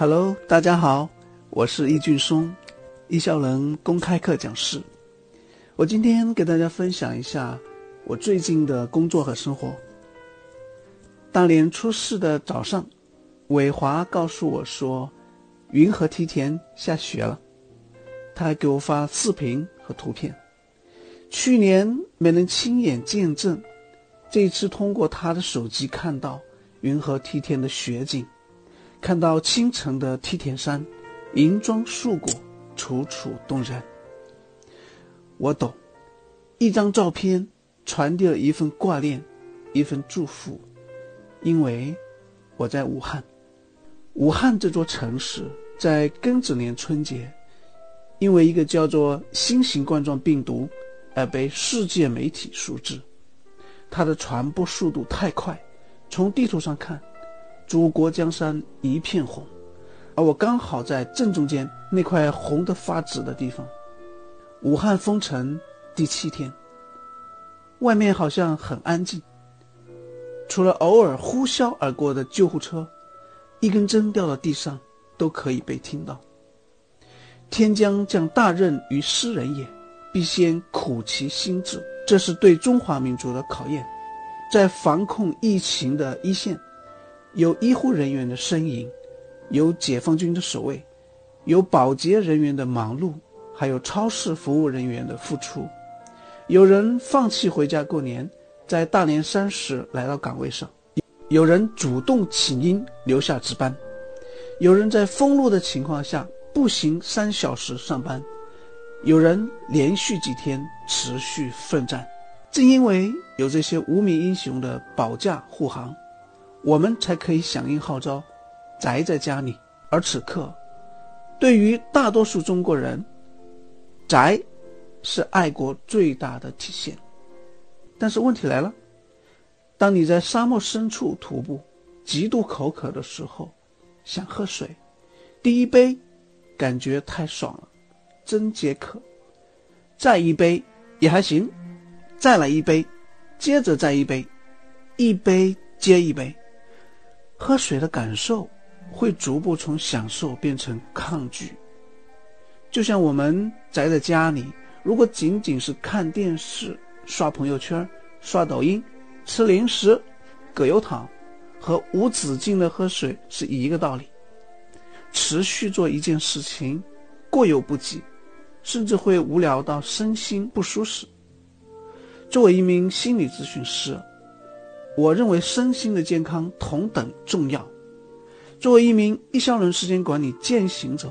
Hello，大家好，我是易俊松，易笑能公开课讲师。我今天给大家分享一下我最近的工作和生活。大年初四的早上，伟华告诉我说，云和梯田下雪了。他还给我发视频和图片。去年没能亲眼见证，这一次通过他的手机看到云和梯田的雪景，看到清晨的梯田山，银装素裹，楚楚动人。我懂，一张照片传递了一份挂念，一份祝福。因为我在武汉，武汉这座城市在庚子年春节，因为一个叫做新型冠状病毒而被世界媒体熟知。它的传播速度太快，从地图上看，祖国江山一片红，而我刚好在正中间那块红得发紫的地方。武汉封城第七天，外面好像很安静。除了偶尔呼啸而过的救护车，一根针掉到地上都可以被听到。天将降大任于斯人也，必先苦其心志，这是对中华民族的考验。在防控疫情的一线，有医护人员的身影，有解放军的守卫，有保洁人员的忙碌，还有超市服务人员的付出。有人放弃回家过年。在大年三十来到岗位上，有人主动请缨留下值班，有人在封路的情况下步行三小时上班，有人连续几天持续奋战。正因为有这些无名英雄的保驾护航，我们才可以响应号召，宅在家里。而此刻，对于大多数中国人，宅是爱国最大的体现。但是问题来了，当你在沙漠深处徒步，极度口渴的时候，想喝水，第一杯感觉太爽了，真解渴；再一杯也还行，再来一杯，接着再一杯，一杯接一杯，喝水的感受会逐步从享受变成抗拒。就像我们宅在家里，如果仅仅是看电视。刷朋友圈、刷抖音、吃零食、葛优躺，和无止境的喝水是一个道理。持续做一件事情，过犹不及，甚至会无聊到身心不舒适。作为一名心理咨询师，我认为身心的健康同等重要。作为一名一效能时间管理践行者，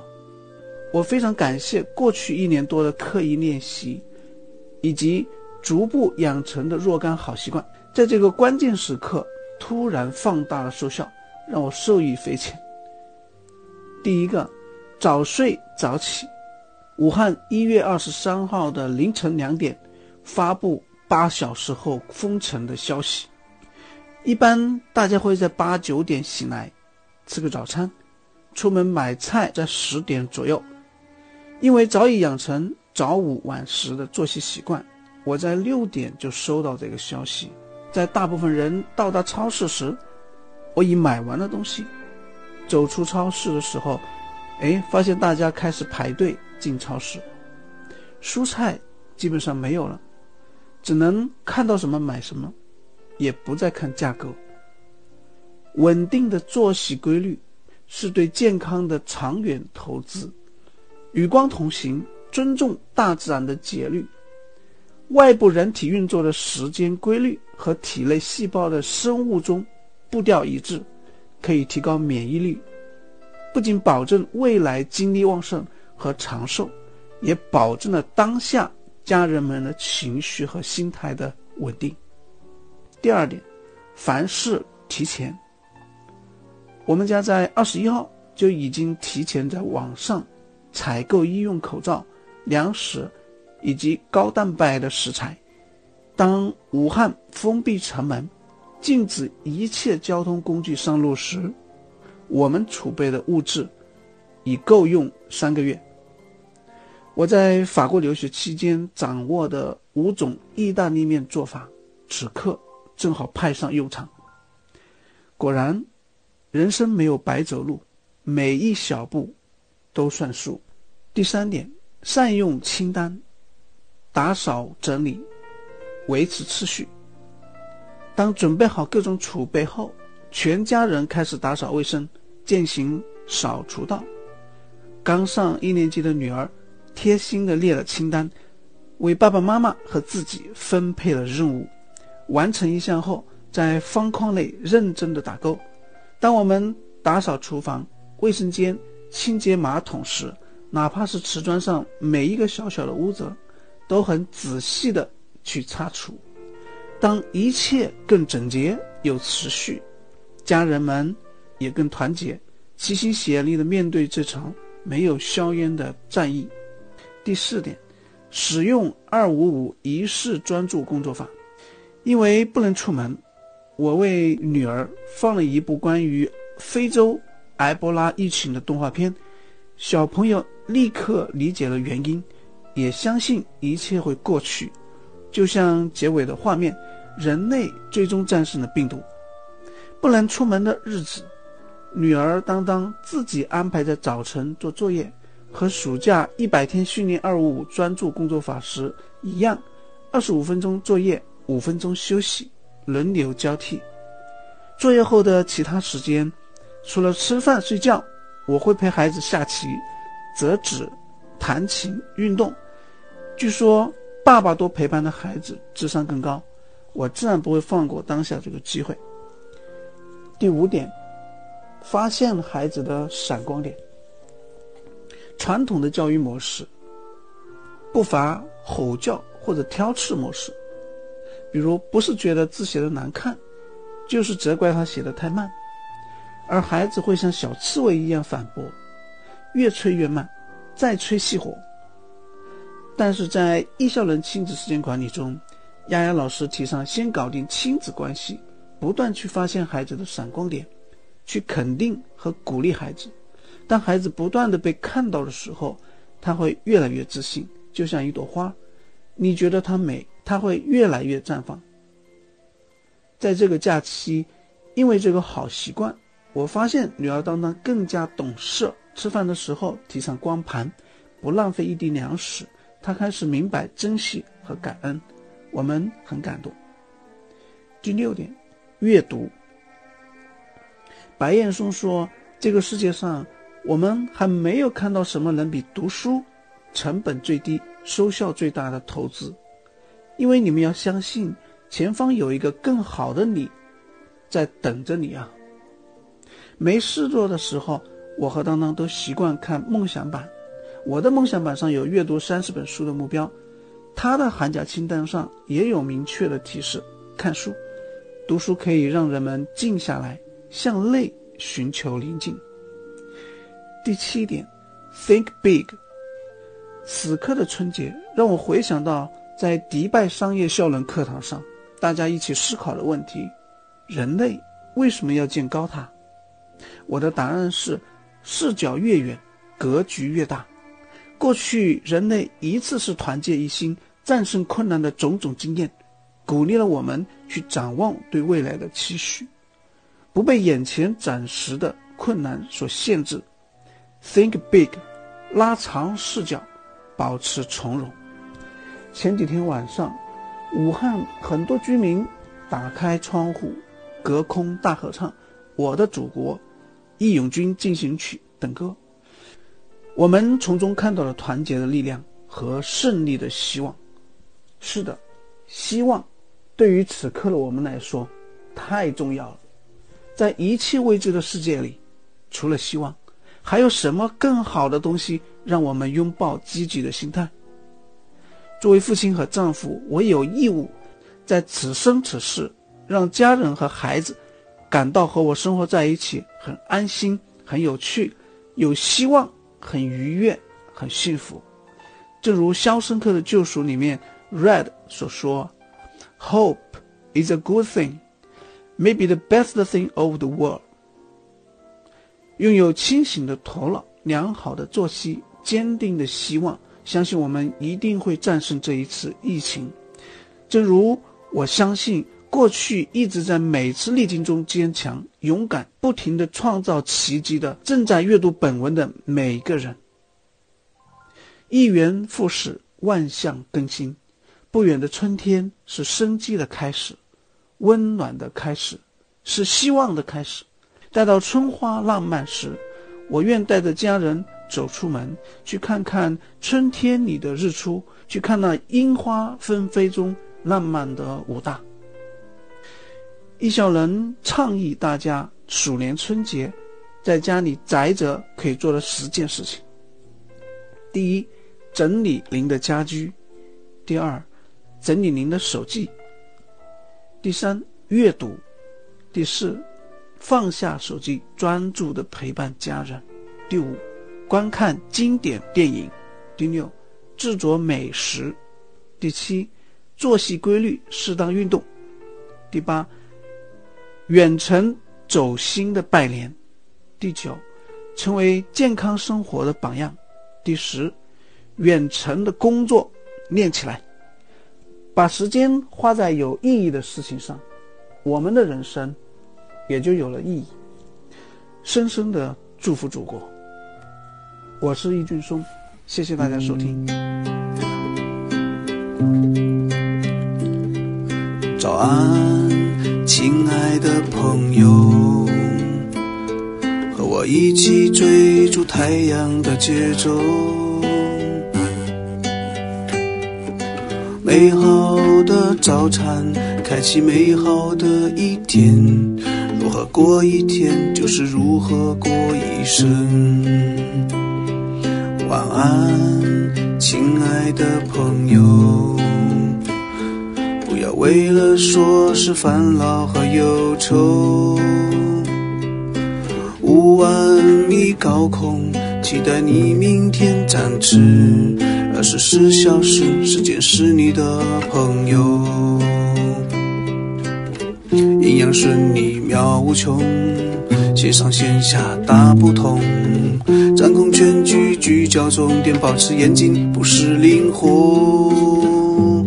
我非常感谢过去一年多的刻意练习，以及。逐步养成的若干好习惯，在这个关键时刻突然放大了收效，让我受益匪浅。第一个，早睡早起。武汉一月二十三号的凌晨两点，发布八小时后封城的消息。一般大家会在八九点醒来，吃个早餐，出门买菜在十点左右，因为早已养成早午晚十的作息习惯。我在六点就收到这个消息，在大部分人到达超市时，我已买完了东西。走出超市的时候，哎，发现大家开始排队进超市，蔬菜基本上没有了，只能看到什么买什么，也不再看价格。稳定的作息规律是对健康的长远投资，与光同行，尊重大自然的节律。外部人体运作的时间规律和体内细胞的生物钟步调一致，可以提高免疫力，不仅保证未来精力旺盛和长寿，也保证了当下家人们的情绪和心态的稳定。第二点，凡事提前。我们家在二十一号就已经提前在网上采购医用口罩、粮食。以及高蛋白的食材。当武汉封闭城门，禁止一切交通工具上路时，我们储备的物质已够用三个月。我在法国留学期间掌握的五种意大利面做法，此刻正好派上用场。果然，人生没有白走路，每一小步都算数。第三点，善用清单，打扫整理，维持秩序。当准备好各种储备后，全家人开始打扫卫生，践行扫除道。刚上一年级的女儿贴心地列了清单，为爸爸妈妈和自己分配了任务。完成一项后，在方框内认真地打勾。当我们打扫厨房、卫生间、清洁马桶时，哪怕是瓷砖上每一个小小的污渍，都很仔细地去擦除。当一切更整洁、有持续，家人们也更团结，齐心协力地面对这场没有硝烟的战役。第四点，使用二五五仪式专注工作法。因为不能出门，我为女儿放了一部关于非洲埃博拉疫情的动画片，小朋友立刻理解了原因，也相信一切会过去。就像结尾的画面，人类最终战胜了病毒。不能出门的日子，女儿当当自己安排在早晨做作业，和暑假一百天训练二五五专注工作法时一样，二十五分钟作业。五分钟休息，轮流交替。作业后的其他时间，除了吃饭睡觉，我会陪孩子下棋、折纸、弹琴、运动。据说爸爸多陪伴的孩子智商更高，我自然不会放过当下这个机会。第五点，发现孩子的闪光点。传统的教育模式，不乏吼叫或者挑刺模式。比如不是觉得字写的难看，就是责怪他写的太慢，而孩子会像小刺猬一样反驳，越催越慢，再催熄火。但是在易效能亲子时间管理中，丫丫老师提倡先搞定亲子关系，不断去发现孩子的闪光点，去肯定和鼓励孩子。当孩子不断的被看到的时候，他会越来越自信，就像一朵花，你觉得它美。它会越来越绽放。在这个假期，因为这个好习惯，我发现女儿当当更加懂事。吃饭的时候提倡光盘，不浪费一滴粮食。她开始明白珍惜和感恩，我们很感动。第六点，阅读。白岩松说：“这个世界上，我们还没有看到什么能比读书成本最低、收效最大的投资。”因为你们要相信，前方有一个更好的你，在等着你啊！没事做的时候，我和当当都习惯看梦想版。我的梦想版上有阅读三十本书的目标，他的寒假清单上也有明确的提示：看书、读书可以让人们静下来，向内寻求宁静。第七点，Think big。此刻的春节让我回想到。在迪拜商业效能课堂上，大家一起思考的问题：人类为什么要建高塔？我的答案是：视角越远，格局越大。过去人类一次次团结一心、战胜困难的种种经验，鼓励了我们去展望对未来的期许，不被眼前暂时的困难所限制。Think big，拉长视角，保持从容。前几天晚上，武汉很多居民打开窗户，隔空大合唱《我的祖国》《义勇军进行曲》等歌。我们从中看到了团结的力量和胜利的希望。是的，希望对于此刻的我们来说太重要了。在一切未知的世界里，除了希望，还有什么更好的东西让我们拥抱积极的心态？作为父亲和丈夫，我有义务在此生此世让家人和孩子感到和我生活在一起很安心、很有趣、有希望、很愉悦、很幸福。正如《肖申克的救赎》里面 Red 所说：“Hope is a good thing, maybe the best thing of the world。”拥有清醒的头脑、良好的作息、坚定的希望。相信我们一定会战胜这一次疫情，正如我相信过去一直在每次逆境中坚强、勇敢、不停地创造奇迹的，正在阅读本文的每一个人。一元复始，万象更新。不远的春天是生机的开始，温暖的开始，是希望的开始。待到春花浪漫时，我愿带着家人走出门，去看看春天里的日出，去看那樱花纷飞中浪漫的武大。易小人倡议大家鼠年春节在家里宅着可以做的十件事情：第一，整理您的家居；第二，整理您的手记；第三，阅读；第四，放下手机，专注的陪伴家人；第五，观看经典电影；第六，制作美食；第七，作息规律，适当运动；第八。远程走心的拜年，第九，成为健康生活的榜样。第十，远程的工作练起来，把时间花在有意义的事情上，我们的人生也就有了意义。深深的祝福祖国。我是易俊松，谢谢大家收听。早安。亲爱的朋友，和我一起追逐太阳的节奏。美好的早餐，开启美好的一天。如何过一天，就是如何过一生。亲爱的朋友。不要为了说是烦恼和忧愁，五万米高空，期待你明天展翅。二十四小时，时间是你的朋友。阴阳顺逆妙无穷，线上线下大不同。掌控全局，聚焦重点，保持严谨，不失灵活。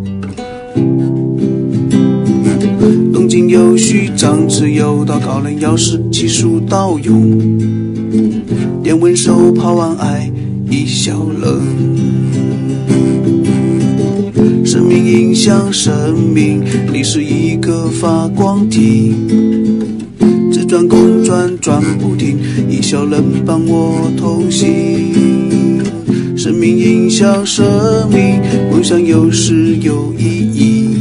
动静有序，张弛有道，高能要事，技术到用。电温手抛完爱，一笑冷。生命影响生命，你是一个发光体。自转公转转不停，一小人伴我同行。生命影响生命，梦想有时有意义。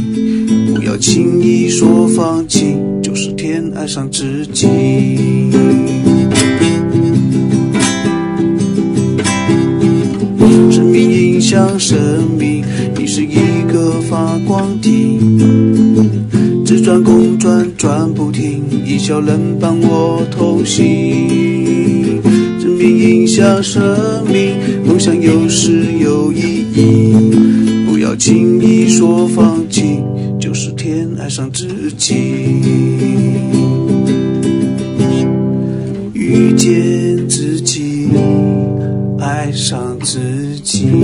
不要轻易说放弃，就是天爱上自己。转不停，一笑能伴我同行。生命影响生命，梦想有时有意义。不要轻易说放弃。就是天爱上自己，遇见自己，爱上自己。